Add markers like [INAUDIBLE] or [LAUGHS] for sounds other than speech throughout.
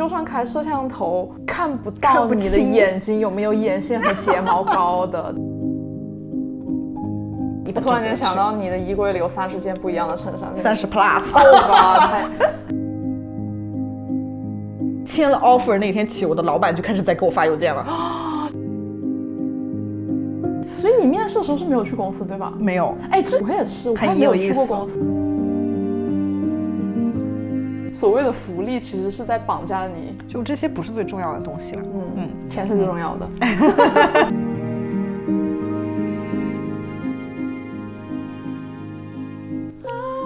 就算开摄像头，看不到你的眼睛有没有眼线和睫毛膏的。我突然间想到，你的衣柜里有三十件不一样的衬衫，三十 plus，哦吧，太签了 offer 那天起，我的老板就开始在给我发邮件了。所以你面试的时候是没有去公司对吧？没有，哎，这我也是，我也没有去过公司。所谓的福利其实是在绑架你，就这些不是最重要的东西了。嗯嗯钱是最重要的。[LAUGHS]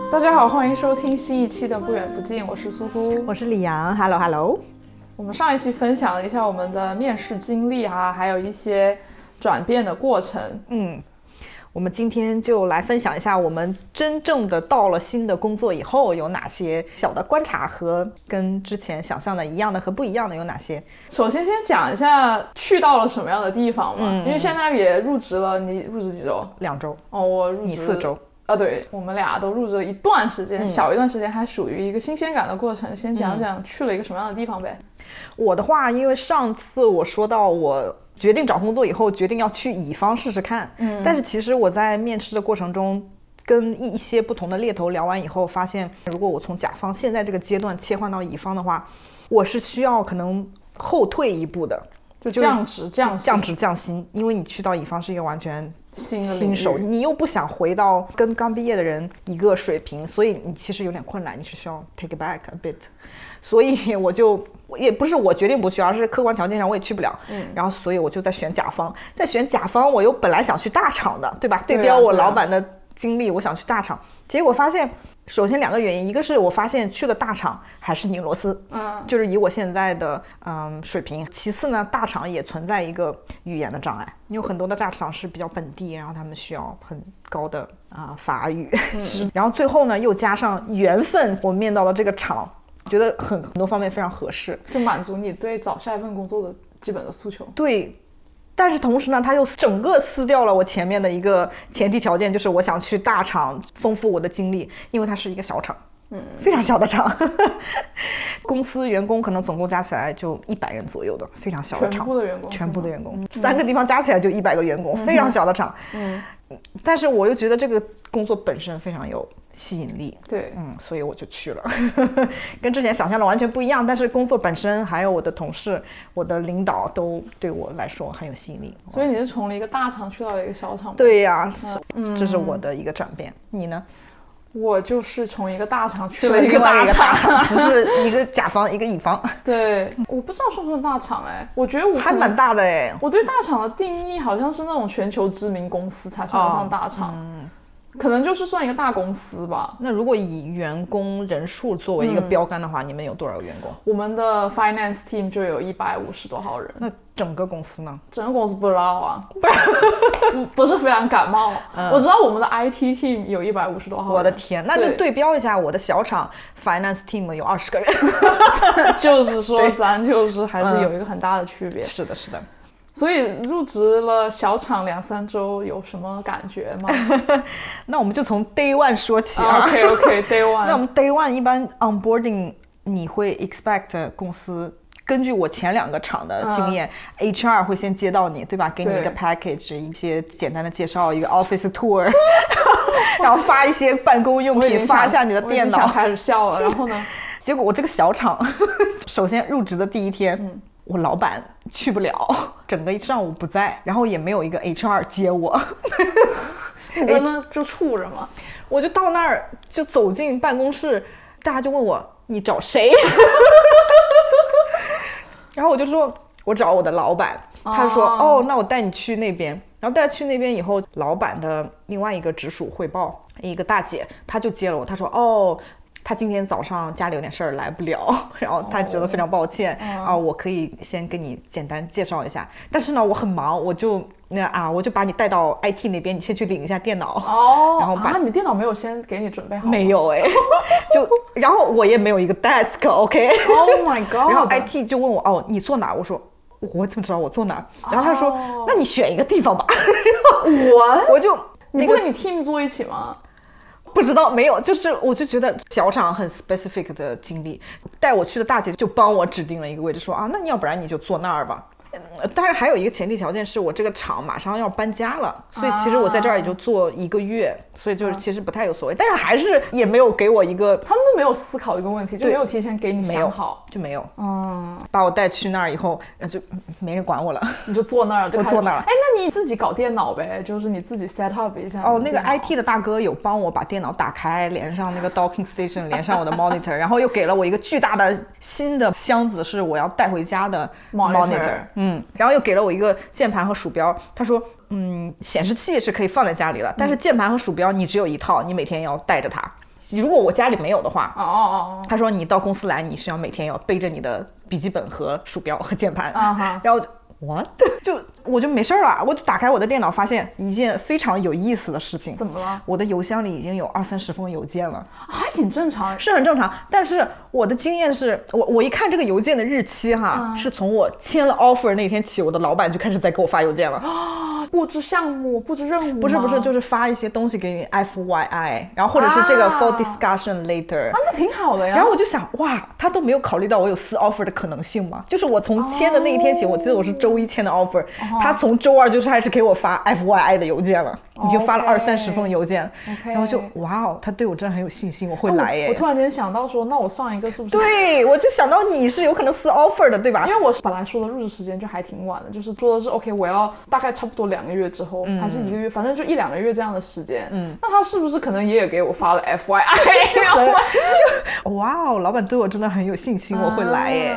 大家好，欢迎收听新一期的不远不近，我是苏苏。我是李阳，Hello Hello。我们上一期分享了一下我们的面试经历啊，还有一些转变的过程。嗯，我们今天就来分享一下我们真正的到了新的工作以后有哪些小的观察和跟之前想象的一样的和不一样的有哪些。首先，先讲一下去到了什么样的地方嘛，嗯因为现在也入职了，你入职几周？两周，哦，我入职你四周。啊，对，我们俩都入职了一段时间，嗯小一段时间，还属于一个新鲜感的过程。先讲讲去了一个什么样的地方呗。我的话，因为上次我说到我决定找工作以后，决定要去乙方试试看。嗯，但是其实我在面试的过程中，跟一一些不同的猎头聊完以后，发现如果我从甲方现在这个阶段切换到乙方的话，我是需要可能后退一步的，就就是降职降薪。降职降薪，因为你去到乙方是一个完全新新手，你又不想回到跟刚毕业的人一个水平，所以你其实有点困难，你是需要 take it back a bit。所以 [LAUGHS] 我就也不是我决定不去，而是客观条件上我也去不了。嗯，然后所以我就在选甲方，在选甲方，我又本来想去大厂的，对吧？对标我老板的经历，我想去大厂，结果发现。首先两个原因，一个是我发现去了大厂还是拧螺丝，嗯，就是以我现在的嗯水平。其次呢，大厂也存在一个语言的障碍，有很多的大厂是比较本地，然后他们需要很高的啊、法语，[LAUGHS] 是然后最后呢又加上缘分，我面到了这个厂，觉得很很多方面非常合适。就满足你对找下一份工作的基本的诉求。对，但是同时呢，他又整个撕掉了我前面的一个前提条件，就是我想去大厂丰富我的经历，因为它是一个小厂，嗯，非常小的厂，[LAUGHS] 公司员工可能总共加起来就一百人左右的，非常小的全厂，部的员工，全部的员工，三个地方加起来就一百个员工，非常小的厂，嗯，但是我又觉得这个工作本身非常有吸引力，对，嗯，所以我就去了，[LAUGHS] 跟之前想象的完全不一样。但是工作本身，还有我的同事、我的领导都对我来说很有吸引力。所以你是从了一个大厂去到了一个小厂。对呀、是嗯这是我的一个转变。你呢？我就是从一个大厂去去了一个大厂，厂。只是一个甲方，一个乙方，对，我不知道算不算大厂哎，我觉得我还蛮大的哎。我对大厂的定义好像是那种全球知名公司才算得上大厂，可能就是算一个大公司吧。那如果以员工人数作为一个标杆的话，你们有多少个员工？我们的 finance team 就有一百五十多号人，那整个公司呢？整个公司不知道啊，[LAUGHS] 不不是非常感冒。我知道我们的 IT team 有一百五十多号人，我的天，那就对对标一下，我的小厂 finance team 有二十个人。[LAUGHS] 就是说咱就是还是嗯有一个很大的区别。是的，是的。所以入职了小厂两三周，有什么感觉吗 [LAUGHS] 那我们就从 day one 说起啊。？OK OK，Day [LAUGHS] One。那我们 day one 一般 onboarding 你会 expect 公司根据我前两个厂的经验、h r 会先接到你，对吧？给你一个 package，一些简单的介绍，一个 office tour，[LAUGHS] 然后发一些办公用品，发一下你的电脑。开始笑了。然后呢？结果我这个小厂，首先入职的第一天，嗯我老板去不了，[LAUGHS] 整个一上午不在，然后也没有一个 HR 接我。[LAUGHS] 你真的就处着吗？我就到那儿，就走进办公室，大家就问我你找谁，[LAUGHS] 然后我就说我找我的老板，他就说哦哦，那我带你去那边，然后带他去那边以后，老板的另外一个直属汇报，一个大姐，她就接了我，她说哦。她今天早上家里有点事儿来不了，[LAUGHS] 然后他觉得非常抱歉、啊，我可以先跟你简单介绍一下，但是呢我很忙，我就那啊我就把你带到 IT 那边，你先去领一下电脑。哦，[LAUGHS] 然后把啊，你电脑没有先给你准备好？没有哎，[LAUGHS] 就然后我也没有一个 desk，OK，、Oh my god！然后 IT 就问我哦，你坐哪儿？我说我怎么知道我坐哪儿？然后他说、哦那你选一个地方吧。我我就那个你不跟你 team 坐一起吗？不知道，没有，就是我就觉得小厂很 specific 的经历，带我去的大姐就帮我指定了一个位置，说啊，那你要不然你就坐那儿吧。当然还有一个前提条件是我这个厂马上要搬家了，所以其实我在这儿也就做一个月，所以就是其实不太有所谓。但是还是也没有给我一个，他们都没有思考这个问题，就没有提前给你想好，就没有。嗯，把我带去那儿以后，就没人管我了，你就坐那儿，我坐那儿。哎，那你自己搞电脑呗，就是你自己 set up 一下。哦，那个 IT 的大哥有帮我把电脑打开，连上那个 docking station，连上我的 monitor，然后又给了我一个巨大的新的箱子，是我要带回家的 [LAUGHS] monitor。嗯。然后又给了我一个键盘和鼠标，他说，嗯，显示器是可以放在家里了，但是键盘和鼠标你只有一套，你每天要带着它。如果我家里没有的话，哦哦哦，他说你到公司来，你是要每天要背着你的笔记本和鼠标和键盘，然后。What？就我就没事儿了，我就打开我的电脑，发现一件非常有意思的事情。怎么了？我的邮箱里已经有二三十封邮件了，还挺正常，是很正常。但是我的经验是，我我一看这个邮件的日期哈，是从我签了 offer 那天起，我的老板就开始在给我发邮件了。布置项目，布置任务，不是不是，就是发一些东西给你，F Y I，然后或者是这个 for discussion later，啊，那挺好的呀。然后我就想，哇，他都没有考虑到我有撕 offer 的可能性吗？就是我从签的那一天起，我记得我是周一千的 offer，他从周二就是开始给我发 F Y I 的邮件了。已经发了二三十封邮件，然后就哇哦，他对我真的很有信心，我会来耶。我突然间想到说，那我上一个是不是？对，我就想到你是有可能撕 offer 的，对吧？因为我本来说的入职时间就还挺晚的，就是说的是 OK，我要大概差不多两个月之后，还是一个月，反正就一两个月这样的时间。嗯，那他是不是可能也给我发了 [LAUGHS] FYI？就哇哦，老板对我真的很有信心，我会来耶。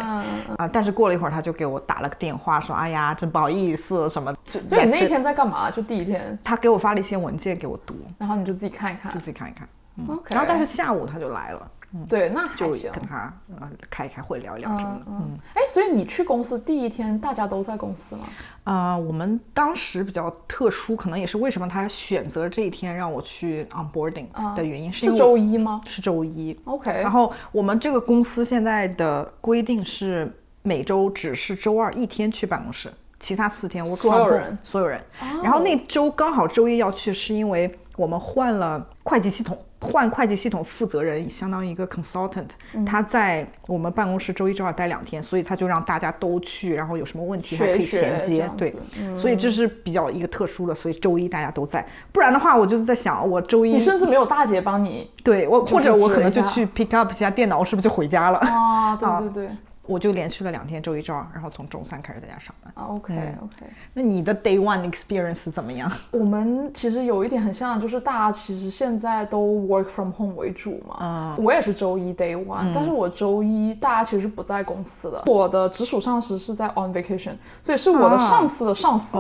啊，但是过了一会儿，他就给我打了个电话，说哎呀，真不好意思什么。所以你那一天在干嘛？就第一天，他给我发了一些文件给我读，然后你就自己看一看，就自己看一看。OK。然后但是下午他就来了，对，那就跟他呃开一开会，聊一聊什么的。嗯。哎，所以你去公司第一天，大家都在公司吗？啊，我们当时比较特殊，可能也是为什么他选择这一天让我去 onboarding 的原因，是周一吗？是周一。OK。然后我们这个公司现在的规定是每周只是周二一天去办公室。其他四天我所有人。所有人，然后那周刚好周一要去，是因为我们换了会计系统，换会计系统负责人相当于一个 consultant，他在我们办公室周一周二待两天，所以他就让大家都去，然后有什么问题还可以衔接，对，所以这是比较一个特殊的，所以周一大家都在，不然的话我就在想，我周一你甚至没有大姐帮你，对我或者我可能就去 pick up 一下电脑，是不是就回家了？啊，对对 [LAUGHS] 对。我就连续了两天，周一、周二，然后从周三开始在家上班。啊，OK OK。那你的 Day One experience 怎么样？我们其实有一点很像，就是大家其实现在都 work from home 为主嘛。嗯。我也是周一 Day One，但是我周一大家其实不在公司的。我的直属上司是在 on vacation，所以是我的上司的上司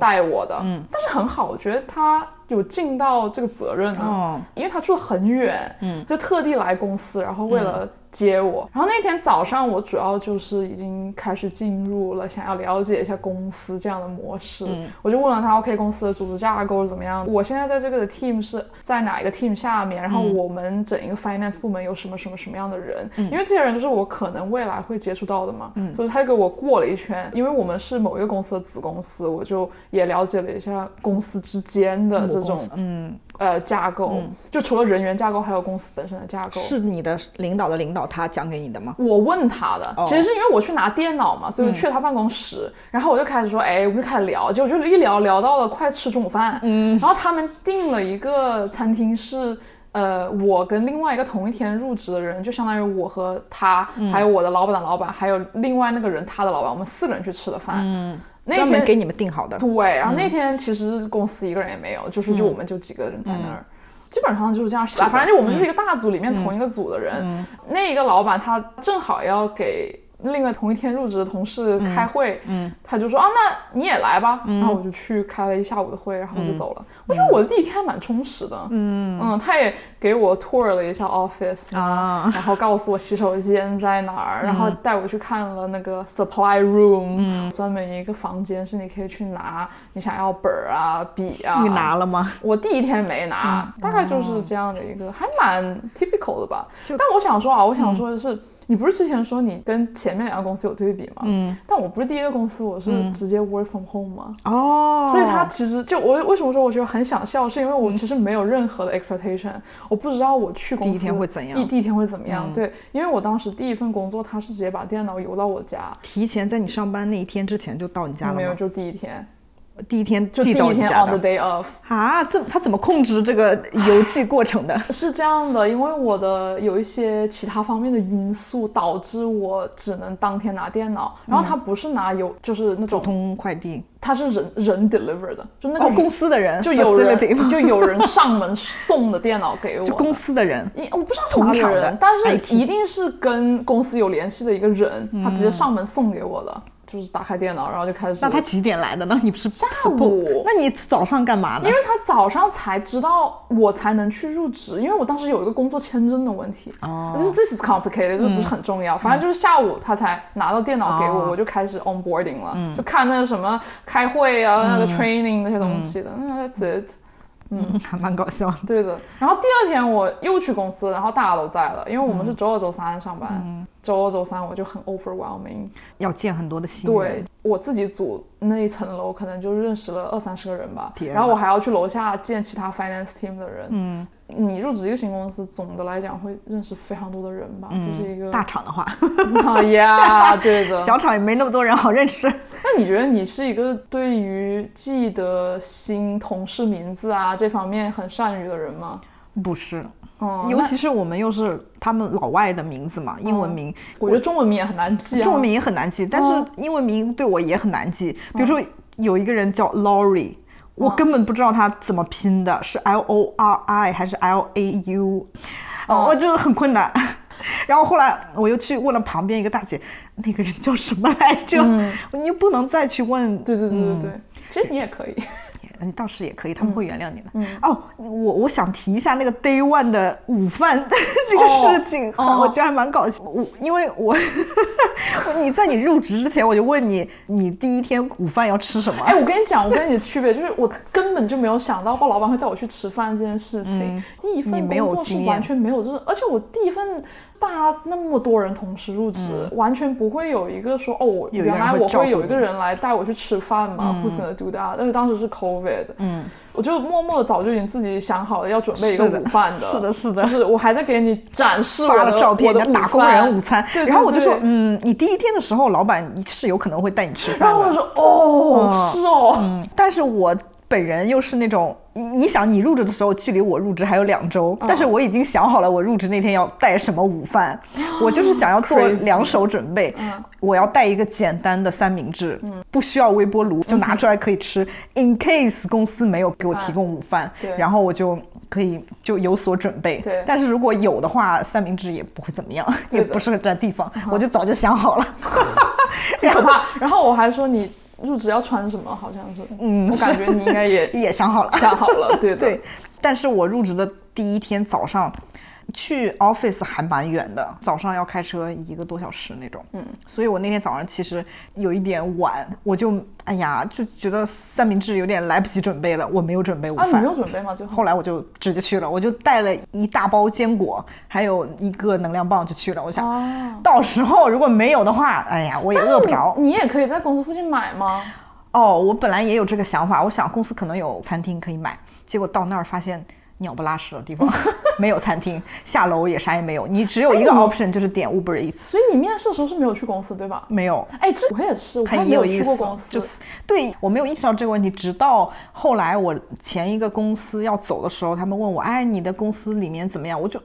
带我的。嗯。但是很好，我觉得他。有尽到这个责任呢，因为他住的很远，嗯，就特地来公司，然后为了接我。然后那天早上，我主要就是已经开始进入了想要了解一下公司这样的模式。我就问了他，OK，公司的组织架构是怎么样？我现在在这个的 team 是在哪一个 team 下面？然后我们整一个 finance 部门有什么什么什么样的人？因为这些人就是我可能未来会接触到的嘛。所以他就给我过了一圈，因为我们是某一个公司的子公司，我就也了解了一下公司之间的。这种嗯呃架构，就除了人员架构，还有公司本身的架构。是你的领导的领导他讲给你的吗？我问他的，其实是因为我去拿电脑嘛，所以我去了他办公室，然后我就开始说，哎，我们就开始聊，结果就一聊聊到了快吃中午饭，嗯，然后他们订了一个餐厅，是呃我跟另外一个同一天入职的人，就相当于我和他，还有我的老板的老板，还有另外那个人他的老板，我们四个人去吃的饭，嗯。那天给你们订好的，对。然后那天其实公司一个人也没有，就是就我们就几个人在那儿，基本上就是这样。反正就我们就是一个大组里面同一个组的人。那一个老板他正好要给。另外同一天入职的同事开会，嗯，他就说啊，那你也来吧，然后我就去开了一下午的会，然后我就走了。我觉得我的第一天还蛮充实的，嗯。嗯，他也给我 tour 了一下 office 啊，然后告诉我洗手间在哪儿，然后带我去看了那个 supply room，专门一个房间是你可以去拿你想要本儿啊笔啊。你拿了吗？我第一天没拿，大概就是这样的一个，还蛮 typical 的吧。但我想说啊，我想说的是。你不是之前说你跟前面两个公司有对比吗？嗯，但我不是第一个公司，我是直接 work from home 吗？哦，所以他其实就我为什么说我觉得很想笑，是因为我其实没有任何的 expectation，我不知道我去公司第一天会怎样，第一天会怎么样？对，因为我当时第一份工作，他是直接把电脑邮到我家，提前在你上班那一天之前就到你家了没有，就第一天。第一天就第一天 on the day of 啊，这他怎么控制这个邮寄过程的？[LAUGHS] 是这样的，因为我的有一些其他方面的因素导致我只能当天拿电脑，然后他不是拿邮，就是那种普通快递，他是人人 deliver 的，就那个公司的人就有人就有人上门送的电脑给我，就公司的人，我不知道是哪个人，但是一定是跟公司有联系的一个人，他直接上门送给我的。就是打开电脑，然后就开始。那他几点来的呢？你不是下午？那你早上干嘛呢？因为他早上才知道我才能去入职，因为我当时有一个工作签证的问题。哦。This this is complicated，这不是很重要。反正就是下午他才拿到电脑给我，我就开始 onboarding 了，就看那个什么开会啊，那个 training 那些东西的。嗯，That's it。嗯，还蛮搞笑。对的。然后第二天我又去公司，然后大家都在了，因为我们是周二、周三上班。周二、周三我就很 overwhelming，要见很多的新人。对我自己组那一层楼，可能就认识了二三十个人吧。然后我还要去楼下见其他 finance team 的人。嗯，你入职一个新公司，总的来讲会认识非常多的人吧？这是一个大厂的话。哎 [LAUGHS] 呀，对的。小厂也没那么多人好认识。那你觉得你是一个对于记得新同事名字啊这方面很善于的人吗？不是。尤其是我们又是他们老外的名字嘛，英文名，我觉得中文名也很难记，中文名也很难记，但是英文名对我也很难记。比如说有一个人叫 Laurie，我根本不知道他怎么拼的，是 L O R I 还是 L A U，哦我就很困难。[LAUGHS] 然后后来我又去问了旁边一个大姐，那个人叫什么来着？你又不能再去问。对对对对对，其实你也可以。你倒是也可以，他们会原谅你的。嗯哦，我我想提一下那个 day one 的午饭 [LAUGHS] 这个事情，我觉得还蛮搞笑。我因为我 [LAUGHS] 你在你入职之前，我就问你，你第一天午饭要吃什么？哎，我跟你讲，我跟你的区别就是，我根本就没有想到过老板会带我去吃饭这件事情。第一份工作是完全没有，就是而且我第一份。大家那么多人同时入职，完全不会有一个说哦，原来我会有一个人来带我去吃饭嘛？Who's gonna do that？但是当时是 COVID，嗯，我就默默的早就已经自己想好了要准备一个午饭的，是的，是的，就是我还在给你展示我的照片，的打工人午餐。然后我就说，嗯，你第一天的时候，老板是有可能会带你吃饭的。然后我说，哦，是哦，嗯，但是我。本人又是那种，你你想，你入职的时候距离我入职还有两周，但是我已经想好了我入职那天要带什么午饭，我就是想要做两手准备，我要带一个简单的三明治，不需要微波炉就拿出来可以吃，in case 公司没有给我提供午饭，然后我就可以就有所准备，但是如果有的话，三明治也不会怎么样，也不适合占地方，我就早就想好了，[LAUGHS] 很可怕。然后我还说你。入职要穿什么？好像是，嗯，我感觉你应该也 [LAUGHS] 也想好了，想好了，对对。但是我入职的第一天早上。去 office 还蛮远的，早上要开车一个多小时那种。嗯，所以我那天早上其实有一点晚，我就哎呀就觉得三明治有点来不及准备了，我没有准备午饭。啊，你没有准备吗？最后来我就直接去了，我就带了一大包坚果，还有一个能量棒就去了。我想，到时候如果没有的话，哎呀，我也饿不着。你也可以在公司附近买吗？哦，我本来也有这个想法，我想公司可能有餐厅可以买，结果到那儿发现。鸟不拉屎的地方，[LAUGHS] 没有餐厅，下楼也啥也没有，你只有一个 option 就是点 Uber Eats。所以你面试的时候是没有去公司对吧？没有。哎，这我也是，我还没有去过公司。就是对我没有意识到这个问题，直到后来我前一个公司要走的时候，他们问我，哎，你的公司里面怎么样？我就，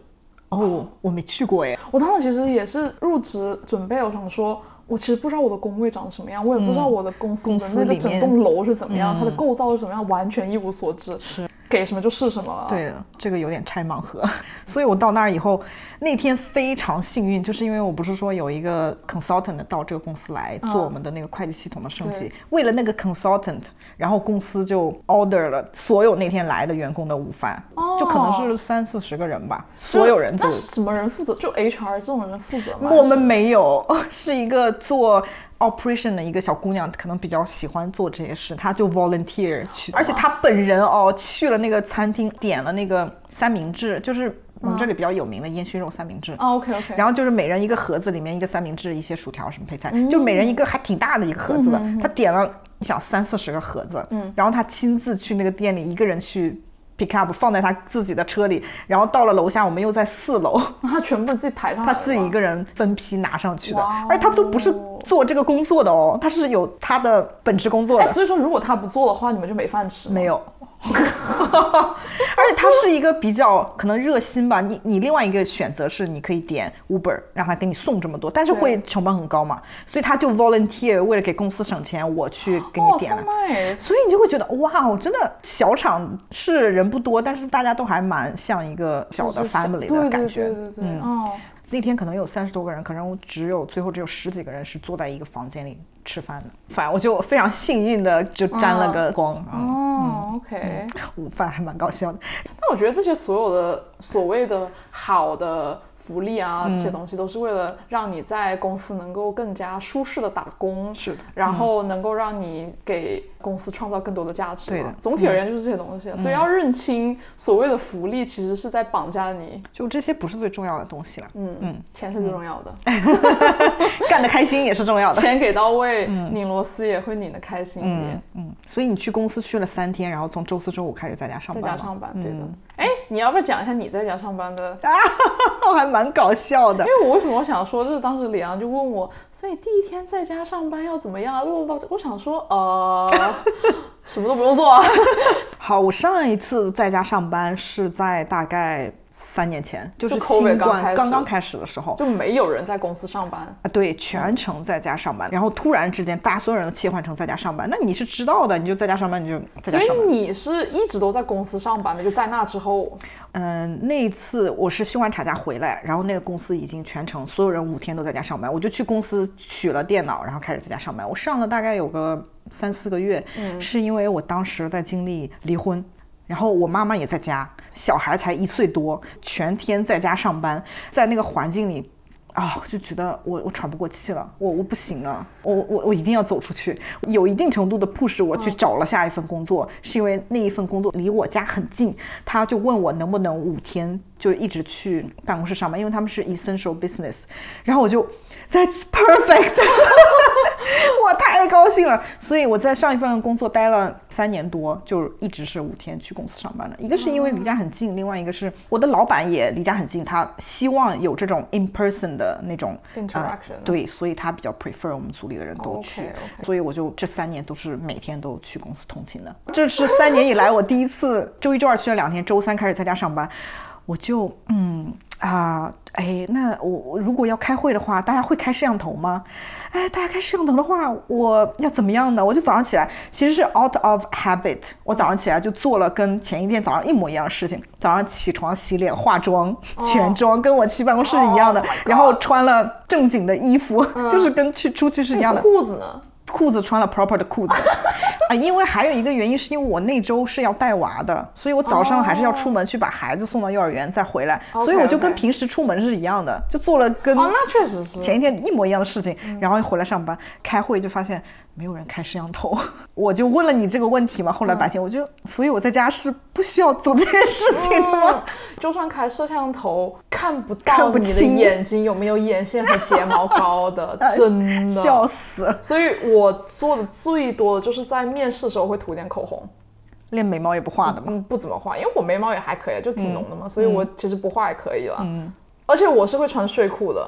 哦，我没去过哎。我当时其实也是入职准备，我想说，我其实不知道我的工位长什么样，我也不知道我的公司的那个整栋楼是怎么样，它的构造是什么样，完全一无所知。是。给什么就是什么了。对的，这个有点拆盲盒。[LAUGHS] 所以我到那儿以后，那天非常幸运，就是因为我不是说有一个 consultant 到这个公司来做我们的那个会计系统的升级，为了那个 consultant，然后公司就 order 了所有那天来的员工的午饭，就可能是三四十个人吧，所有人都。那什么人负责？就 HR 这种人负责吗？我们没有，[LAUGHS] 是一个做。Operation 的一个小姑娘可能比较喜欢做这些事，她就 volunteer 去，而且她本人哦去了那个餐厅，点了那个三明治，就是我们这里比较有名的烟熏肉三明治。啊，OK OK。然后就是每人一个盒子，里面一个三明治，一些薯条什么配菜，就每人一个还挺大的一个盒子的。她点了，你想三四十个盒子，嗯，然后她亲自去那个店里一个人去 pick up，放在他自己的车里，然后到了楼下，我们又在四楼，他 [LAUGHS] 全部自己抬上来，他自己一个人分批拿上去的，而且他都不是做这个工作的哦，他是有他的本职工作的。所以说，如果他不做的话，你们就没饭吃。没有。[LAUGHS] 而且他是一个比较可能热心吧，你你另外一个选择是你可以点 Uber 让他给你送这么多，但是会成本很高嘛，所以他就 volunteer 为了给公司省钱，我去给你点了，所以你就会觉得哇，我真的小厂是人不多，但是大家都还蛮像一个小的 family 的感觉，对对对，嗯。那天可能有三十多个人，可能只有最后只有十几个人是坐在一个房间里吃饭的。反正我就非常幸运的就沾了个光。哦，OK，午饭还蛮搞笑的。但我觉得这些所有的所谓的好的。福利啊，这些东西都是为了让你在公司能够更加舒适的打工，是的，然后能够让你给公司创造更多的价值。对的，总体而言就是这些东西。所以要认清所谓的福利，其实是在绑架你。就这些不是最重要的东西了。嗯嗯，钱是最重要的，[LAUGHS] 干得开心也是重要的。钱给到位，拧螺丝也会拧得开心一点。嗯，所以你去公司去了三天，然后从周四周五开始在家上班。在家上班，对的。哎，你要不要讲一下你在家上班的？啊 [LAUGHS] 还蛮搞笑的。因为我为什么想说，就是当时李阳就问我，所以第一天在家上班要怎么样？录到我想说，呃，[LAUGHS] 什么都不用做。啊 [LAUGHS] 好，我上一次在家上班是在大概。三年前就是新冠刚刚开始的时候，就没有人在公司上班啊，对，全程在家上班。然后突然之间，大家所有人都切换成在家上班，那你是知道的，你就在家上班，你就在家上班。所以你是一直都在公司上班的，就在那之后，嗯，那一次我是休完产假回来，然后那个公司已经全程所有人五天都在家上班，我就去公司取了电脑，然后开始在家上班。我上了大概有个三四个月，嗯，是因为我当时在经历离婚。然后我妈妈也在家，小孩才一岁多，全天在家上班，在那个环境里，啊，就觉得我我喘不过气了，我我不行了，我我我一定要走出去，有一定程度的 push 我去找了下一份工作，是因为那一份工作离我家很近，他就问我能不能五天就一直去办公室上班，因为他们是 essential business，然后我就 that's perfect。[LAUGHS] 我太高兴了，所以我在上一份工作待了三年多，就一直是五天去公司上班的。一个是因为离家很近，另外一个是我的老板也离家很近，他希望有这种 in person 的那种 interaction。对，所以他比较 prefer 我们组里的人都去。所以我就这三年都是每天都去公司通勤的。这是三年以来我第一次周一周二去了两天，周三开始在家上班，我就嗯。啊，哎，那我如果要开会的话，大家会开摄像头吗？哎，大家开摄像头的话，我要怎么样呢？我就早上起来，其实是 out of habit，我早上起来就做了跟前一天早上一模一样的事情。早上起床、洗脸、化妆、全妆，跟我去办公室一样的，然后穿了正经的衣服，就是跟去出去是一样的。裤子呢？裤子穿了 proper 的裤子。[LAUGHS] 啊，因为还有一个原因，是因为我那周是要带娃的，所以我早上还是要出门去把孩子送到幼儿园再回来，所以我就跟平时出门是一样的，就做了跟那确实是前一天一模一样的事情，然后回来上班开会就发现。没有人开摄像头，[LAUGHS] 我就问了你这个问题嘛。后来白天我就，所以我在家是不需要做这件事情的吗？就算开摄像头，看不到你的眼睛有没有眼线和睫毛膏的，[LAUGHS] 真的笑死。所以我做的最多的就是在面试的时候会涂点口红，连眉毛也不画的吗？不怎么画，因为我眉毛也还可以，就挺浓的嘛，所以我其实不画也可以了。嗯。而且我是会穿睡裤的，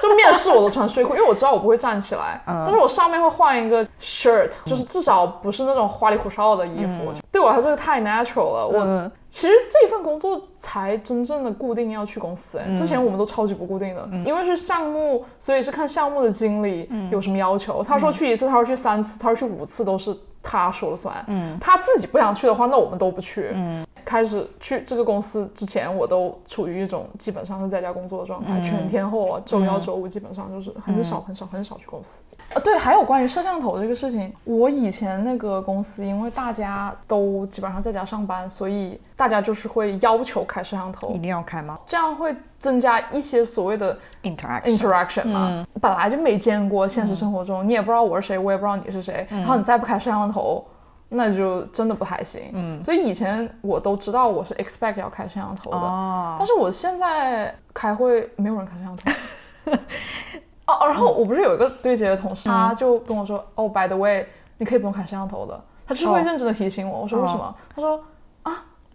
就面试我都穿睡裤，因为我知道我不会站起来。但是我上面会换一个 shirt，就是至少不是那种花里胡哨的衣服。对我来说太 natural 了。我其实这份工作才真正的固定要去公司。之前我们都超级不固定的，因为是项目，所以是看项目的经理有什么要求。他说去一次，他说去三次，他说去五次都是他说了算。嗯，他自己不想去的话，那我们都不去。嗯。开始去这个公司之前，我都处于一种基本上是在家工作的状态，全天候啊，周一到周五基本上就是很少很少很少去公司。呃，对，还有关于摄像头这个事情，我以前那个公司，因为大家都基本上在家上班，所以大家就是会要求开摄像头，一定要开吗？这样会增加一些所谓的 interaction interaction 嘛？本来就没见过，现实生活中你也不知道我是谁，我也不知道你是谁，然后你再不开摄像头。那就真的不太行。嗯，所以以前我都知道我是 expect 要开摄像头的，但是我现在开会没有人开摄像头。[LAUGHS] 哦，然后我不是有一个对接的同事，他就跟我说：“哦，by the way，你可以不用开摄像头的。”他就是会认真的提醒我。我说：“为什么？”他说：“啊，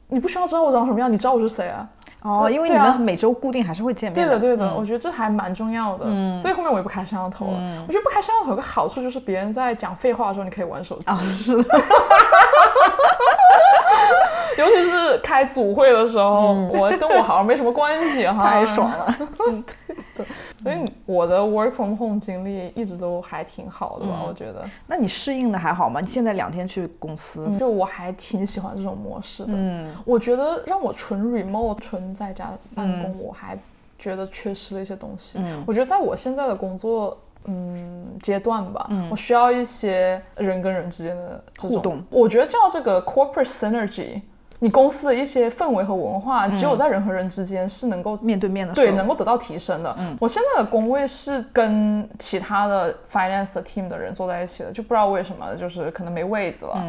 你不需要知道我长什么样，你知道我是谁啊？”哦，因为你们每周固定还是会见面。对的，对的，我觉得这还蛮重要的。嗯，所以后面我也不开摄像头了。我觉得不开摄像头有个好处就是别人在讲废话的时候，你可以玩手机。是的。[LAUGHS] 尤其是开组会的时候，我跟我好像没什么关系哈，[LAUGHS] 太爽了。对，所以我的 work from home 经历一直都还挺好的吧？我觉得。那你适应的还好吗？你现在两天去公司，就我还挺喜欢这种模式的。嗯，我觉得让我纯 remote 纯在家办公，我还觉得缺失了一些东西。嗯，我觉得在我现在的工作。嗯，阶段吧，我需要一些人跟人之间的互动。我觉得叫这个 corporate synergy，你公司的一些氛围和文化，只有在人和人之间是能够面对面的，对，能够得到提升的。我现在的工位是跟其他的 finance team 的人坐在一起的，就不知道为什么，就是可能没位子了。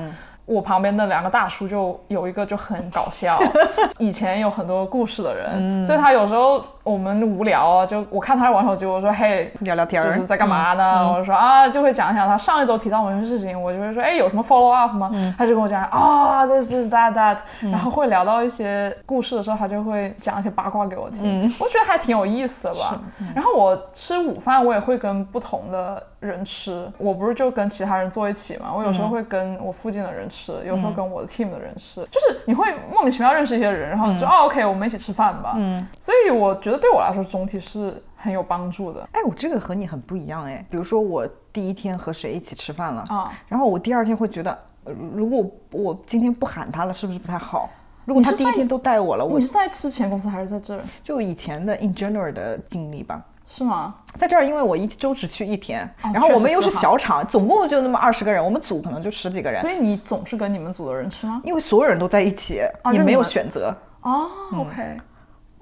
我旁边的两个大叔就有一个就很搞笑，[LAUGHS] 以前有很多故事的人，所以他有时候。我们无聊啊，就我看他玩手机，我说嘿，聊聊天，就是在干嘛呢？我说啊，就会讲一讲他上一周提到某些事情，我就会说，哎，有什么 follow up 吗？他就跟我讲啊，this is that that，然后会聊到一些故事的时候，他就会讲一些八卦给我听，我觉得还挺有意思的吧。然后我吃午饭，我也会跟不同的人吃，我不是就跟其他人坐一起嘛，我有时候会跟我附近的人吃，有时候跟我的 team 的人吃，就是你会莫名其妙认识一些人，然后就哦 OK，我们一起吃饭吧。嗯，所以我觉得。对我来说，总体是很有帮助的。哎，我这个和你很不一样哎。比如说，我第一天和谁一起吃饭了啊，然后我第二天会觉得，如果我今天不喊他了，是不是不太好？如果他第一天都带我了，你是在之前公司还是在这儿？就以前的 in general 的经历吧。是吗？在这儿，因为我一周只去一天，然后我们又是小厂，总共就那么二十个人，我们组可能就十几个人。所以你总是跟你们组的人吃吗？因为所有人都在一起，你没有选择。哦，OK。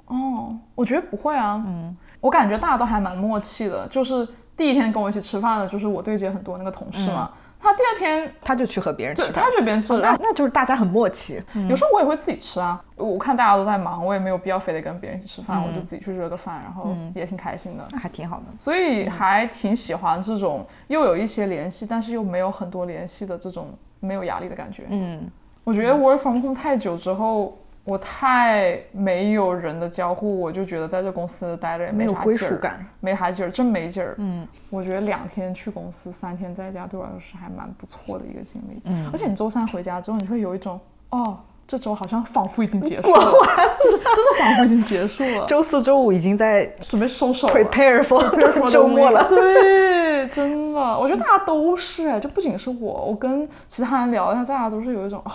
哦，我觉得不会啊。嗯，我感觉大家都还蛮默契的。就是第一天跟我一起吃饭的，就是我对接很多那个同事嘛。他第二天他就去和别人吃，对，他去别人吃，那那就是大家很默契。有时候我也会自己吃啊。我看大家都在忙，我也没有必要非得跟别人一起吃饭，我就自己去热个饭，然后也挺开心的。那还挺好的。所以还挺喜欢这种又有一些联系，但是又没有很多联系的这种没有压力的感觉。嗯，我觉得 work from home 太久之后。我太没有人的交互，我就觉得在这公司待着也没啥归属感，没啥劲儿，真没劲儿。嗯，我觉得两天去公司，三天在家，对我来说是还蛮不错的一个经历。嗯，而且你周三回家之后，你会有一种哦，这周好像仿佛已经结束了，[LAUGHS] 就是真的仿佛已经结束了。[LAUGHS] 周四周五已经在准备收手，prepare for [LAUGHS] 周末了。对，真的，我觉得大家都是哎，就不仅是我，我跟其他人聊一下，大家都是有一种哦。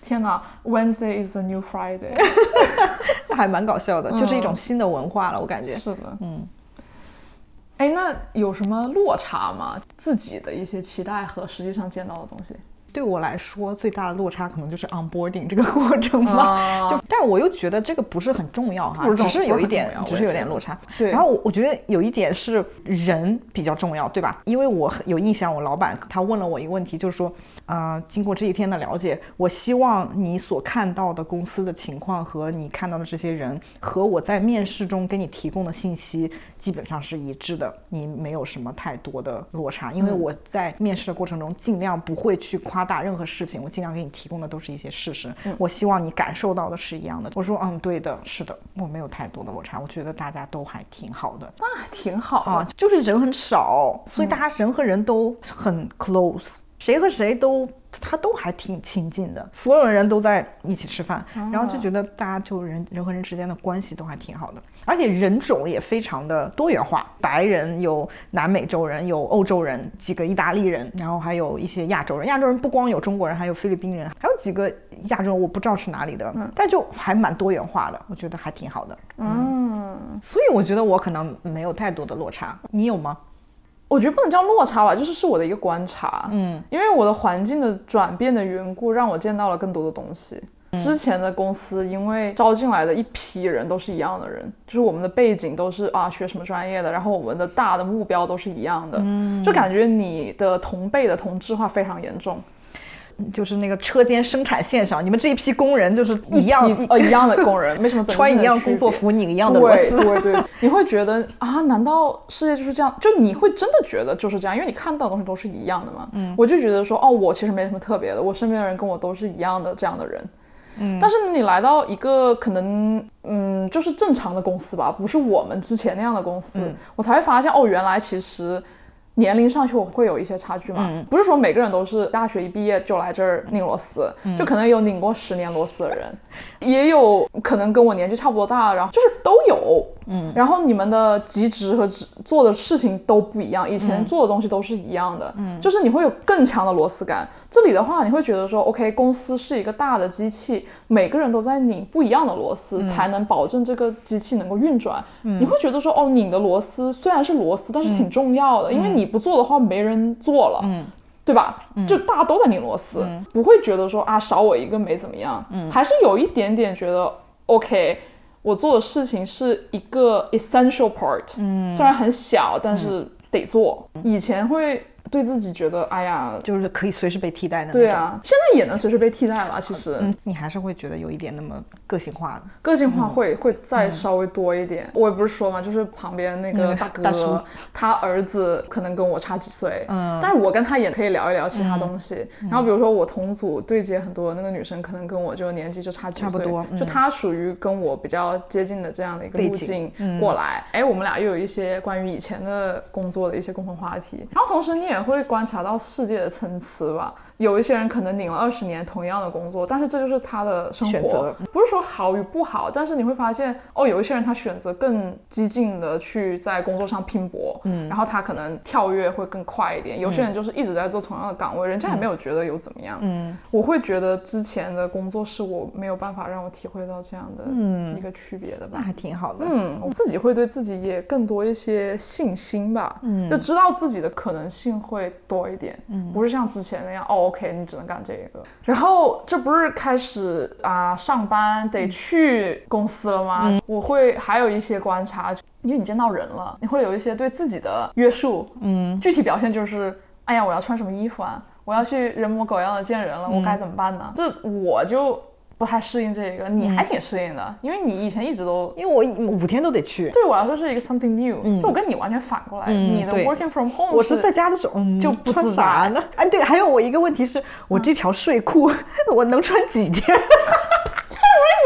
天哪，Wednesday is a new Friday，那 [LAUGHS] 还蛮搞笑的，就是一种新的文化了，我感觉。是的，嗯。哎，那有什么落差吗？自己的一些期待和实际上见到的东西？对我来说，最大的落差可能就是 onboarding 这个过程吧。[LAUGHS] 就，但我又觉得这个不是很重要哈，只是有一点，只是有点落差。对。然后我觉得有一点是人比较重要，对吧？因为我有印象，我老板他问了我一个问题，就是说。啊，经过这一天的了解，我希望你所看到的公司的情况和你看到的这些人，和我在面试中给你提供的信息基本上是一致的，你没有什么太多的落差。因为我在面试的过程中尽量不会去夸大任何事情，我尽量给你提供的都是一些事实。我希望你感受到的是一样的。我说，嗯，对的，是的，我没有太多的落差，我觉得大家都还挺好的。那挺好啊，就是人很少，所以大家人和人都很 close。谁和谁都，他都还挺亲近的，所有人都在一起吃饭，然后就觉得大家就人人和人之间的关系都还挺好的，而且人种也非常的多元化，白人有南美洲人，有欧洲人，几个意大利人，然后还有一些亚洲人，亚洲人不光有中国人，还有菲律宾人，还有几个亚洲人我不知道是哪里的，但就还蛮多元化的，我觉得还挺好的，嗯，所以我觉得我可能没有太多的落差，你有吗？我觉得不能叫落差吧，就是是我的一个观察，嗯，因为我的环境的转变的缘故，让我见到了更多的东西。之前的公司因为招进来的一批人都是一样的人，就是我们的背景都是啊学什么专业的，然后我们的大的目标都是一样的，嗯，就感觉你的同辈的同质化非常严重。就是那个车间生产线上，你们这一批工人就是一样呃一样的工人，[LAUGHS] 没什么穿一样工作服，拧一样的螺丝。对对对，你会觉得啊，难道世界就是这样？就你会真的觉得就是这样，因为你看到的东西都是一样的嘛。嗯，我就觉得说，哦，我其实没什么特别的，我身边的人跟我都是一样的这样的人。嗯，但是你来到一个可能嗯就是正常的公司吧，不是我们之前那样的公司，我才会发现哦，原来其实。年龄上去我会有一些差距嘛，不是说每个人都是大学一毕业就来这儿拧螺丝，就可能有拧过十年螺丝的人，[LAUGHS] 也有可能跟我年纪差不多大，然后就是都有。嗯，然后你们的极值和做的事情都不一样，以前做的东西都是一样的，嗯，就是你会有更强的螺丝感。这里的话，你会觉得说，OK，公司是一个大的机器，每个人都在拧不一样的螺丝，才能保证这个机器能够运转。你会觉得说，哦，拧的螺丝虽然是螺丝，但是挺重要的，因为你不做的话，没人做了，嗯，对吧？就大家都在拧螺丝，不会觉得说啊，少我一个没怎么样，嗯，还是有一点点觉得 OK。我做的事情是一个 essential part，嗯，虽然很小，但是得做。以前会。对自己觉得，哎呀，就是可以随时被替代的。对啊，现在也能随时被替代了。其实，嗯，你还是会觉得有一点那么个性化的。个性化会会再稍微多一点。我也不是说嘛，就是旁边那个大哥，他儿子可能跟我差几岁，嗯，但是我跟他也可以聊一聊其他东西。然后比如说我同组对接很多那个女生，可能跟我就年纪就差几岁，差不多。就她属于跟我比较接近的这样的一个路径过来。哎，我们俩又有一些关于以前的工作的一些共同话题。然后同时你也。会观察到世界的参差吧。有一些人可能拧了二十年同样的工作，但是这就是他的生活，不是说好与不好。但是你会发现，哦，有一些人他选择更激进的去在工作上拼搏，嗯，然后他可能跳跃会更快一点。有些人就是一直在做同样的岗位，人家也没有觉得有怎么样。嗯，我会觉得之前的工作是我没有办法让我体会到这样的一个区别的吧。那还挺好的。嗯，我自己会对自己也更多一些信心吧。嗯，就知道自己的可能性会多一点。嗯，不是像之前那样哦。OK，你只能干这个。然后这不是开始啊上班得去公司了吗？我会还有一些观察，因为你见到人了，你会有一些对自己的约束。嗯，具体表现就是，哎呀，我要穿什么衣服啊？我要去人模狗样的见人了，我该怎么办呢？这我就。不太适应这个，你还挺适应的，因为你以前一直都，因为我五天都得去，对我来说是一个 something new，就我跟你完全反过来，你的 working from home，我是在家的时候就不自在。呢。哎，对，还有我一个问题是，我这条睡裤 [LAUGHS] 我能穿几天？[LAUGHS]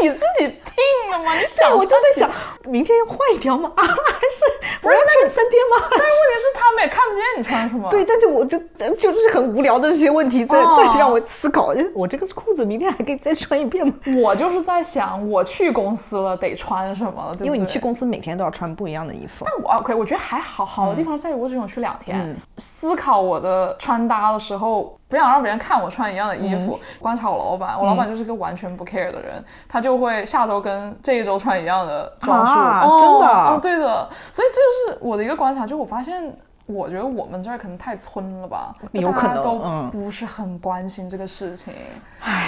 你自己定的吗？[LAUGHS] 你想，我就在想，明天要换一条吗？啊，[LAUGHS] 还是不是穿三天吗？[LAUGHS] 但是问题是，他们也看不见你穿什么。对，但是我就就是很无聊的这些问题在在让我思考。我这个裤子明天还可以再穿一遍吗？我就是在想，我去公司了得穿什么了，对因为你去公司每天都要穿不一样的衣服。但我 OK，我觉得还好，好的地方在于我只用去两天。思考我的穿搭的时候。不想让别人看我穿一样的衣服，观察我老板，我老板就是个完全不 care 的人，他就会下周跟这一周穿一样的装束，真的，哦，对的，所以这就是我的一个观察，就我发现，我觉得我们这儿可能太村了吧，有可能都不是很关心这个事情。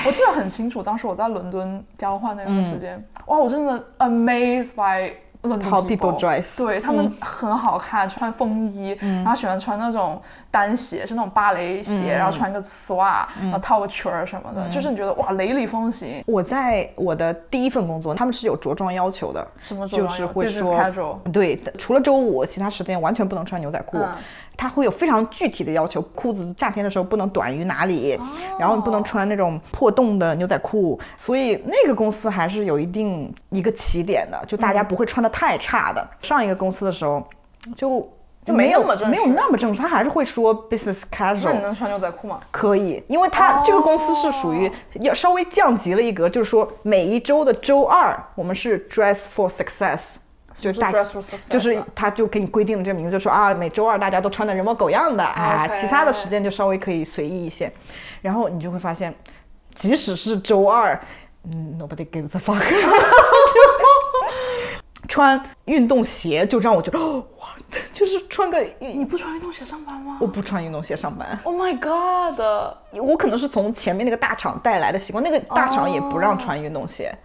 我记得很清楚，当时我在伦敦交换那段时间，哇，我真的 amazed by。How people dress？对他们很好看，穿风衣，然后喜欢穿那种单鞋，是那种芭蕾鞋，然后穿个丝袜，然后套个裙儿什么的，就是你觉得哇，雷厉风行。我在我的第一份工作，他们是有着装要求的，什么着装？就是会说，对，除了周五，其他时间完全不能穿牛仔裤。它会有非常具体的要求，裤子夏天的时候不能短于哪里，然后你不能穿那种破洞的牛仔裤，所以那个公司还是有一定一个起点的，就大家不会穿的太差的。上一个公司的时候，就就没有没有那么正式，他还是会说 business casual。那你能穿牛仔裤吗？可以，因为他这个公司是属于要稍微降级了一格，就是说每一周的周二我们是 dress for success。就是大，就是他就给你规定了这个名字，就说啊，每周二大家都穿的人模狗样的啊，其他的时间就稍微可以随意一些。然后你就会发现，即使是周二，嗯，nobody gives a fuck，[LAUGHS] 穿运动鞋就让我觉得哇，就是穿个你不穿运动鞋上班吗？我不穿运动鞋上班。Oh my god！我可能是从前面那个大厂带来的习惯，那个大厂也不让穿运动鞋。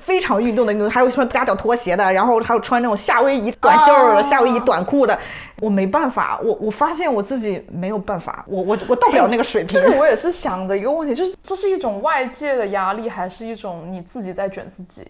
非常运动的运动，还有穿夹脚拖鞋的，然后还有穿那种夏威夷短袖的、夏威夷短裤的，我没办法，我我发现我自己没有办法，我我我到不了那个水平。这个我也是想的一个问题，就是这是一种外界的压力，还是一种你自己在卷自己？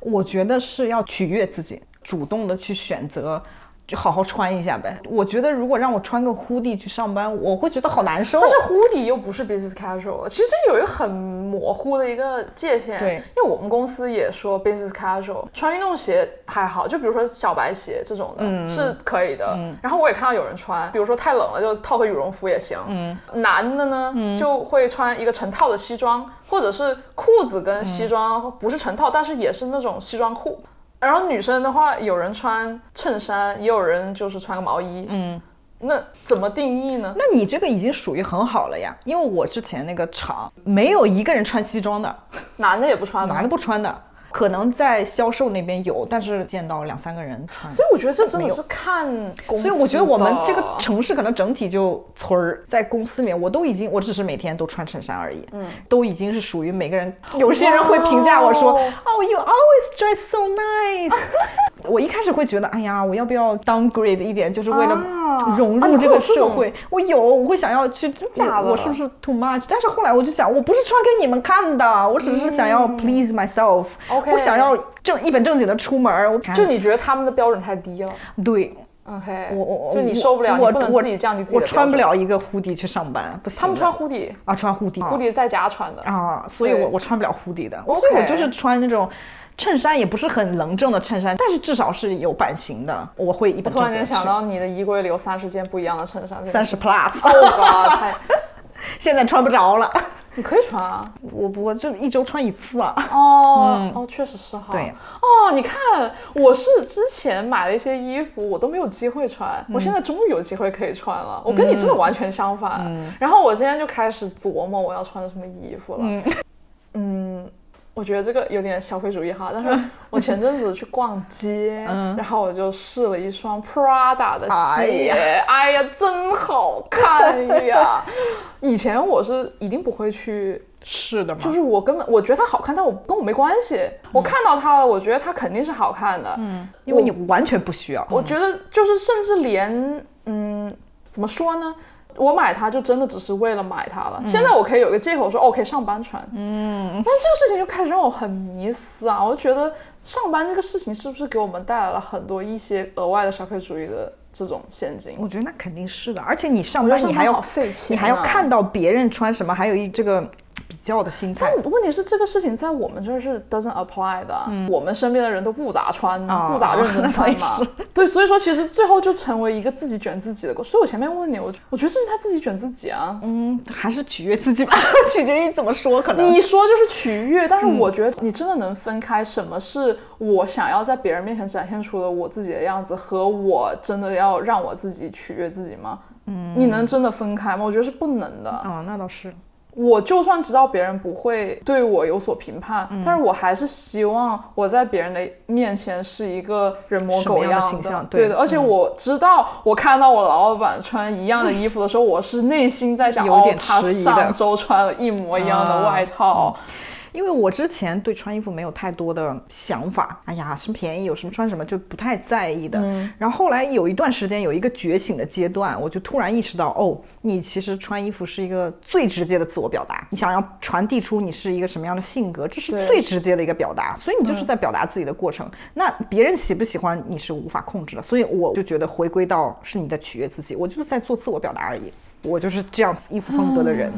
我觉得是要取悦自己，主动的去选择。就好好穿一下呗。我觉得如果让我穿个 hoodie 去上班，我会觉得好难受。但是 hoodie 又不是 business casual，其实这有一个很模糊的一个界限。对，因为我们公司也说 business casual，穿运动鞋还好，就比如说小白鞋这种的，是可以的。然后我也看到有人穿，比如说太冷了就套个羽绒服也行。嗯，男的呢就会穿一个成套的西装，或者是裤子跟西装不是成套，但是也是那种西装裤。然后女生的话，有人穿衬衫，也有人就是穿个毛衣。嗯，那怎么定义呢？那你这个已经属于很好了呀，因为我之前那个厂没有一个人穿西装的，男的也不穿，男的不穿的。可能在销售那边有，但是见到两三个人穿，所以我觉得这真的是看公司。所以我觉得我们这个城市可能整体就村儿，在公司里面，我都已经，我只是每天都穿衬衫而已，嗯，都已经是属于每个人。有些人会评价我说，哦，you always dress so nice。[LAUGHS] 我一开始会觉得，哎呀，我要不要 downgrade 一点，就是为了融入这个社会。我有，我会想要去，我是不是 too much？但是后来我就想，我不是穿给你们看的，我只是想要 please myself。我想要正一本正经的出门，就你觉得他们的标准太低了？对，OK，我我就你受不了，我不能自己降低自己的我穿不了一个 hoodie 去上班，不行。他们穿 hoodie 啊，穿 hoodie，hoodie 是在家穿的啊，所以我我穿不了 hoodie 的。所以我就是穿那种衬衫，也不是很棱正的衬衫，但是至少是有版型的。我会一本。突然间想到你的衣柜里有三十件不一样的衬衫，[LAUGHS] 三十 plus，哦，太，[LAUGHS] 现在穿不着了。你可以穿啊，我不就一周穿一次啊。哦，哦，确实是哈。对。哦，你看，我是之前买了一些衣服，我都没有机会穿，我现在终于有机会可以穿了。我跟你真的完全相反。然后我现在就开始琢磨我要穿什么衣服了。嗯。我觉得这个有点消费主义哈，但是我前阵子去逛街，[LAUGHS] 然后我就试了一双 Prada 的鞋，哎呀，真好看呀！[LAUGHS] 以前我是一定不会去试的嘛，就是我根本我觉得它好看，但我跟我没关系。我看到它了，我觉得它肯定是好看的，嗯，因为你完全不需要。我觉得就是甚至连，嗯，怎么说呢？我买它就真的只是为了买它了。现在我可以有个借口说哦，可以上班穿。嗯，但这个事情就开始让我很迷思啊！我就觉得上班这个事情是不是给我们带来了很多一些额外的消费主义的这种陷阱？我觉得那肯定是的。而且你上班你还要费钱，你还要看到别人穿什么，还有一这个。比较的心态，但问题是这个事情在我们这儿是 doesn't apply 的，我们身边的人都不咋穿，不咋认真穿嘛。[LAUGHS] 对，所以说其实最后就成为一个自己卷自己的。所以我前面问你，我我觉得这是他自己卷自己啊。嗯，还是取悦自己吧，[LAUGHS] 取决于怎么说。可能你说就是取悦，但是我觉得你真的能分开什么是我想要在别人面前展现出了我自己的样子，和我真的要让我自己取悦自己吗？嗯，你能真的分开吗？我觉得是不能的。啊，那倒是。我就算知道别人不会对我有所评判，但是我还是希望我在别人的面前是一个人模狗样的。形象，对的。而且我知道，我看到我老板穿一样的衣服的时候，我是内心在想，哦，他上周穿了一模一样的外套。因为我之前对穿衣服没有太多的想法，哎呀，什么便宜有什么穿什么就不太在意的。然后后来有一段时间有一个觉醒的阶段，我就突然意识到，哦，你其实穿衣服是一个最直接的自我表达。你想要传递出你是一个什么样的性格，这是最直接的一个表达。所以你就是在表达自己的过程。那别人喜不喜欢你是无法控制的。所以我就觉得回归到是你在取悦自己，我就是在做自我表达而已。我就是这样子衣服风格的人。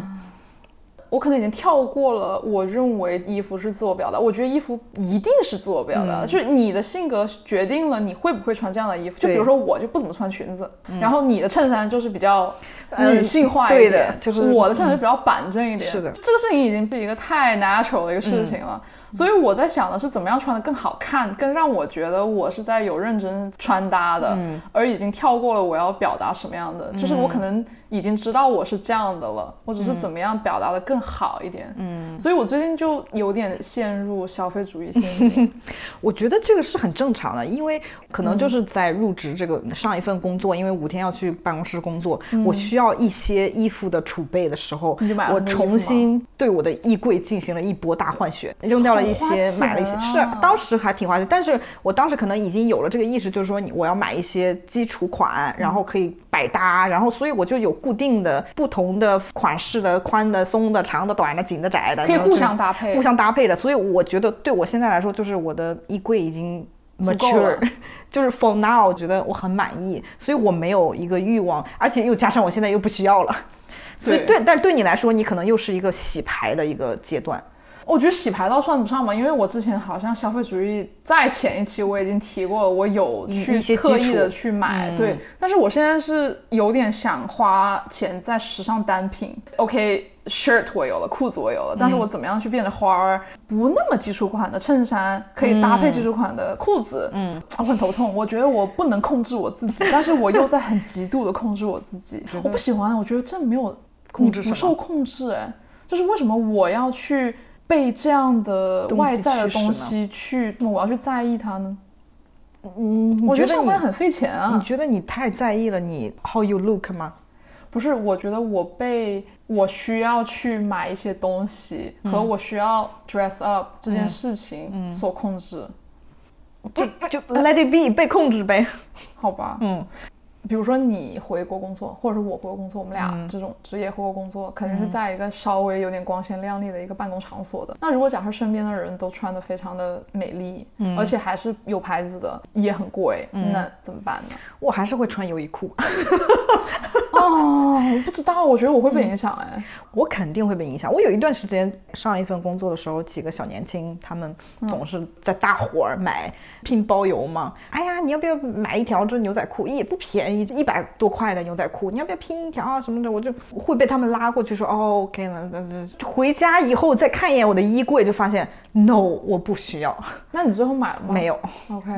我可能已经跳过了，我认为衣服是自我表达。我觉得衣服一定是自我表达，就是你的性格决定了你会不会穿这样的衣服。就比如说我就不怎么穿裙子，然后你的衬衫就是比较女性化一点，就是我的衬衫比较板正一点。是的，这个事情已经是一个太 natural 的一个事情了。所以我在想的是，怎么样穿的更好看，更让我觉得我是在有认真穿搭的，而已经跳过了我要表达什么样的，就是我可能已经知道我是这样的了，我只是怎么样表达的更。更好一点。嗯，所以我最近就有点陷入消费主义陷阱。[LAUGHS] 我觉得这个是很正常的，因为可能就是在入职这个上一份工作，因为五天要去办公室工作，我需要一些衣服的储备的时候，我重新对我的衣柜进行了一波大换血，扔掉了一些，买了一些，是当时还挺花钱，但是我当时可能已经有了这个意识，就是说你我要买一些基础款，然后可以百搭，然后所以我就有固定的不同的款式的宽的、松的、长的、短的、紧的、窄的，可以互相搭配，互相搭配的。所以我觉得对我现在来说，就是我的衣柜已经 mature，[LAUGHS] 就是 for now，我觉得我很满意，所以我没有一个欲望，而且又加上我现在又不需要了，所以对，但是对你来说，你可能又是一个洗牌的一个阶段。我觉得洗牌倒算不上吧，因为我之前好像消费主义在前一期我已经提过了，我有去特意的去买，对。但是我现在是有点想花钱在时尚单品。OK，shirt 我有了，裤子我有了，但是我怎么样去变得花儿？不那么基础款的衬衫可以搭配基础款的裤子，嗯，我很头痛。我觉得我不能控制我自己，[LAUGHS] 但是我又在很极度的控制我自己。我不喜欢，我觉得这没有控制，不受控制，哎，就是为什么我要去？被这样的外在的东西去，我要去在意它呢？嗯，我觉得上班很费钱啊。你觉得你太在意了你 how you look 吗？不是，我觉得我被我需要去买一些东西和我需要 dress up 这件事情所控制。就就 let it be 被控制呗。[LAUGHS] 好吧。嗯。比如说你回国工作，或者是我回国工作，我们俩这种职业回国工作，肯定是在一个稍微有点光鲜亮丽的一个办公场所的。那如果假设身边的人都穿的非常的美丽，而且还是有牌子的，也很贵，那怎么办呢？我还是会穿优衣库。[LAUGHS] 哦，我不知道，我觉得我会被影响哎，我肯定会被影响。我有一段时间上一份工作的时候，几个小年轻，他们总是在大伙儿买拼包邮嘛。哎呀，你要不要买一条这牛仔裤？也不便宜，一百多块的牛仔裤，你要不要拼一条啊什么的？我就会被他们拉过去说，哦，OK 了，那那回家以后再看一眼我的衣柜，就发现 No，我不需要。那你最后买了吗？没有。OK，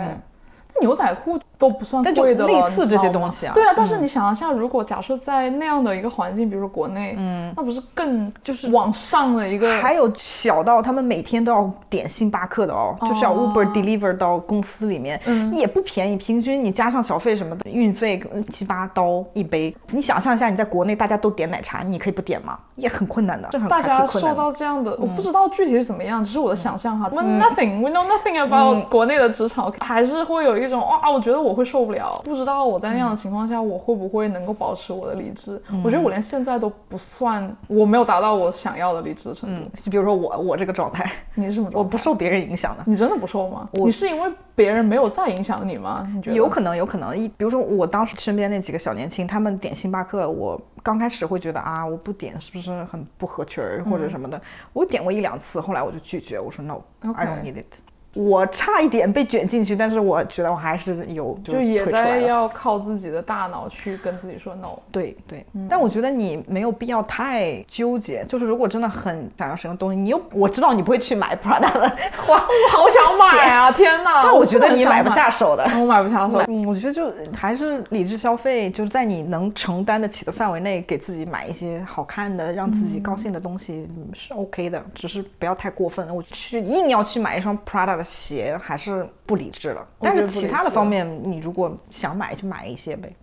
牛仔裤。都不算贵的了，类似这些东西啊。对啊，但是你想一下，如果假设在那样的一个环境，比如说国内，嗯，那不是更就是往上的一个？还有小到他们每天都要点星巴克的哦，就是要 Uber deliver 到公司里面，也不便宜，平均你加上小费什么的，运费七八刀一杯。你想象一下，你在国内大家都点奶茶，你可以不点吗？也很困难的。大家受到这样的，我不知道具体是怎么样，只是我的想象哈。我们 nothing，we know nothing about 国内的职场，还是会有一种哇，我觉得我。我会受不了，不知道我在那样的情况下，我会不会能够保持我的理智？我觉得我连现在都不算，我没有达到我想要的理智程度。就比如说我，我这个状态，你是什么状态？我不受别人影响的。你真的不受吗？你是因为别人没有再影响你吗？你觉得？有可能，有可能。一比如说，我当时身边那几个小年轻，他们点星巴克，我刚开始会觉得啊，我不点是不是很不合群儿或者什么的？我点过一两次，后来我就拒绝，我说 No，I don't need it。我差一点被卷进去，但是我觉得我还是有，就也在要靠自己的大脑去跟自己说 no。对对，但我觉得你没有必要太纠结。就是如果真的很想要什么东西，你又我知道你不会去买 Prada 的，哇，我好想买啊！天哪，但我觉得你买不下手的，我买不下手。嗯，我觉得就还是理智消费，就是在你能承担得起的范围内，给自己买一些好看的、让自己高兴的东西是 OK 的，只是不要太过分。我去硬要去买一双 Prada。鞋还是不理智了，但是其他的方面，你如果想买就买一些呗。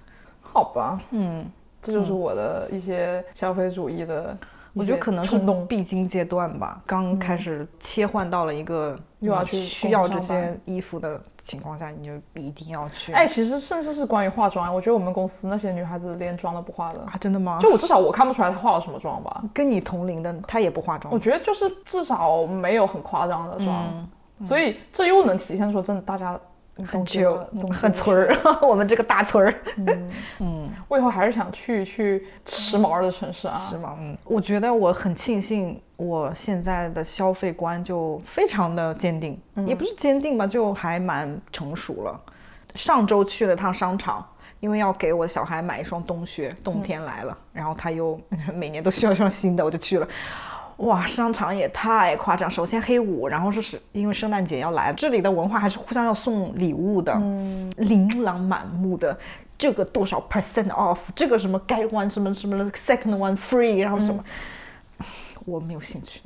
好吧，嗯，这就是我的一些消费主义的，我觉得可能冲动必经阶段吧。刚开始切换到了一个又要去需要这些衣服的情况下，你就一定要去。哎，其实甚至是关于化妆，我觉得我们公司那些女孩子连妆都不化的啊，真的吗？就我至少我看不出来她化了什么妆吧。跟你同龄的她也不化妆，我觉得就是至少没有很夸张的妆。所以这又能体现出真的大家很旧、很村儿，[LAUGHS] 我们这个大村儿。嗯。[LAUGHS] 嗯，我以后还是想去去时髦的城市啊。时髦，嗯，我觉得我很庆幸我现在的消费观就非常的坚定，也不是坚定吧，就还蛮成熟了。上周去了趟商场，因为要给我小孩买一双冬靴，冬天来了，然后他又 [LAUGHS] 每年都需要一双新的，我就去了。哇，商场也太夸张！首先黑五，然后是是因为圣诞节要来，这里的文化还是互相要送礼物的，嗯，琳琅满目的，这个多少 percent off，这个什么 get one 什么什么 second one free，然后什么，我没有兴趣，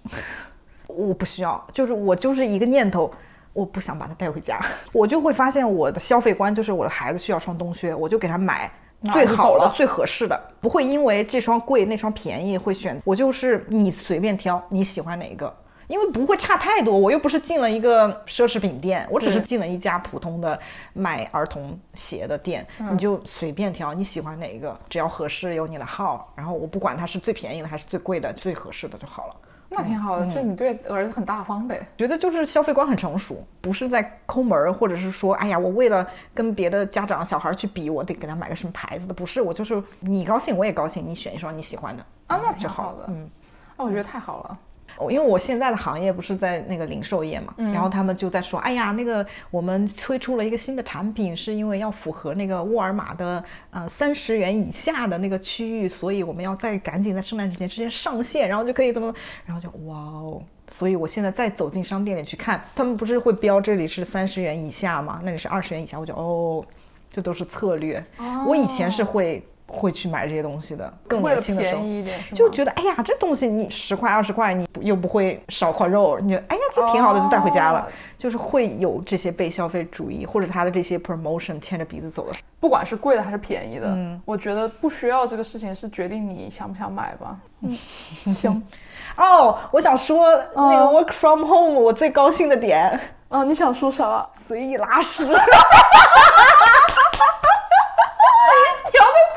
我不需要，就是我就是一个念头，我不想把它带回家，我就会发现我的消费观就是我的孩子需要穿冬靴，我就给他买最好的、最合适的，不会因为这双贵那双便宜会选，我就是你随便挑，你喜欢哪一个。因为不会差太多，我又不是进了一个奢侈品店，我只是进了一家普通的卖儿童鞋的店，你就随便挑你喜欢哪一个，只要合适有你的号，然后我不管它是最便宜的还是最贵的，最合适的就好了。那挺好的，就你对儿子很大方呗。觉得就是消费观很成熟，不是在抠门儿，或者是说，哎呀，我为了跟别的家长小孩去比，我得给他买个什么牌子的，不是，我就是你高兴我也高兴，你选一双你喜欢的啊，那挺好的，嗯，啊我觉得太好了。因为我现在的行业不是在那个零售业嘛，然后他们就在说，哎呀，那个我们推出了一个新的产品，是因为要符合那个沃尔玛的呃三十元以下的那个区域，所以我们要再赶紧在圣诞节之前上线，然后就可以怎么，然后就哇哦，所以我现在再走进商店里去看，他们不是会标这里是三十元以下吗？那里是二十元以下，我就哦，这都是策略。我以前是会。会去买这些东西的，更年轻的时候就觉得，哎呀，这东西你十块二十块，你又不会少块肉，你就哎呀，这挺好的，就带回家了。就是会有这些被消费主义或者他的这些 promotion 牵着鼻子走的，不管是贵的还是便宜的，嗯，我觉得不需要这个事情是决定你想不想买吧。嗯，[LAUGHS] 行。[LAUGHS] 哦，我想说那个 work from home 我最高兴的点，啊，你想说啥？随意拉屎。[LAUGHS]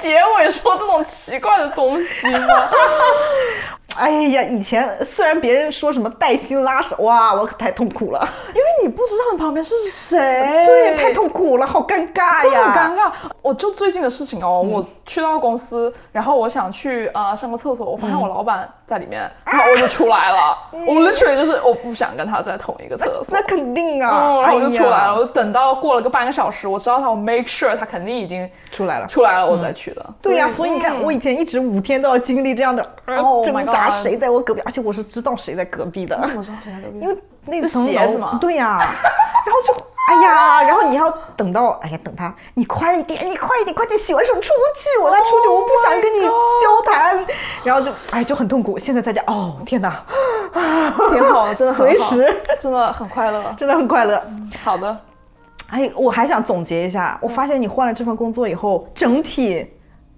结尾说这种奇怪的东西吗？[LAUGHS] 哎呀，以前虽然别人说什么带薪拉手，哇，我可太痛苦了，因为你不知道你旁边是谁，对，太痛苦了，好尴尬呀，很尴尬。我就最近的事情哦，我去到公司，然后我想去啊上个厕所，我发现我老板在里面，然后我就出来了。[LAUGHS] 我 literally 就是我不想跟他在同一个厕所，那肯定啊，然后我就出来了。我等到过了个半个小时，我知道他，我 make sure 他肯定已经出来了，出来了我再去的。对呀，所以你看，我以前一直五天都要经历这样的挣扎，谁在我隔壁，而且我是知道谁在隔壁的。怎么知道谁在隔壁？因为那个鞋子嘛。对呀，然后就。哎呀，然后你要等到，哎呀，等他，你快一点，你快一点，快点洗完手出去，我再出去，我不想跟你交谈，然后就，哎，就很痛苦。现在在家，哦，天哪，挺好的，真的随时真的很快乐，真的很快乐。好的，哎，我还想总结一下，我发现你换了这份工作以后，整体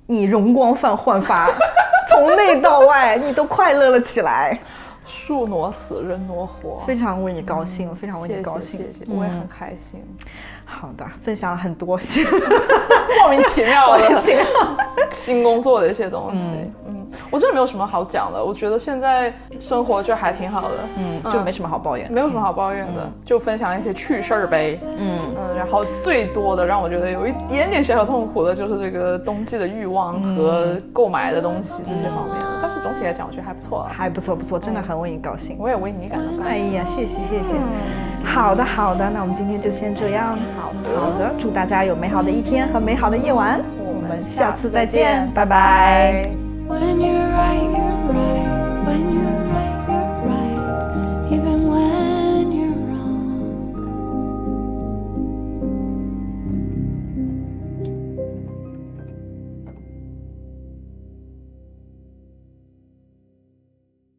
你容光焕焕发，[LAUGHS] 从内到外你都快乐了起来。树挪死，人挪活，非常为你高兴，非常为你高兴，谢谢，我也很开心。好的，分享了很多 [LAUGHS] 莫名其妙的 [LAUGHS] 新工作的一些东西。嗯，我真的没有什么好讲的。我觉得现在生活就还挺好的，嗯，就没什么好抱怨，没有什么好抱怨的，就分享一些趣事儿呗。嗯嗯，然后最多的让我觉得有一点点小小痛苦的就是这个冬季的欲望和购买的东西这些方面。但是总体来讲，我觉得还不错，还不错不错，真的很为你高兴，我也为你感到高兴。哎呀，谢谢谢谢。好的好的，那我们今天就先这样。好的好的，祝大家有美好的一天和美好的夜晚，我们下次再见，拜拜。When you're right, you're right. When you're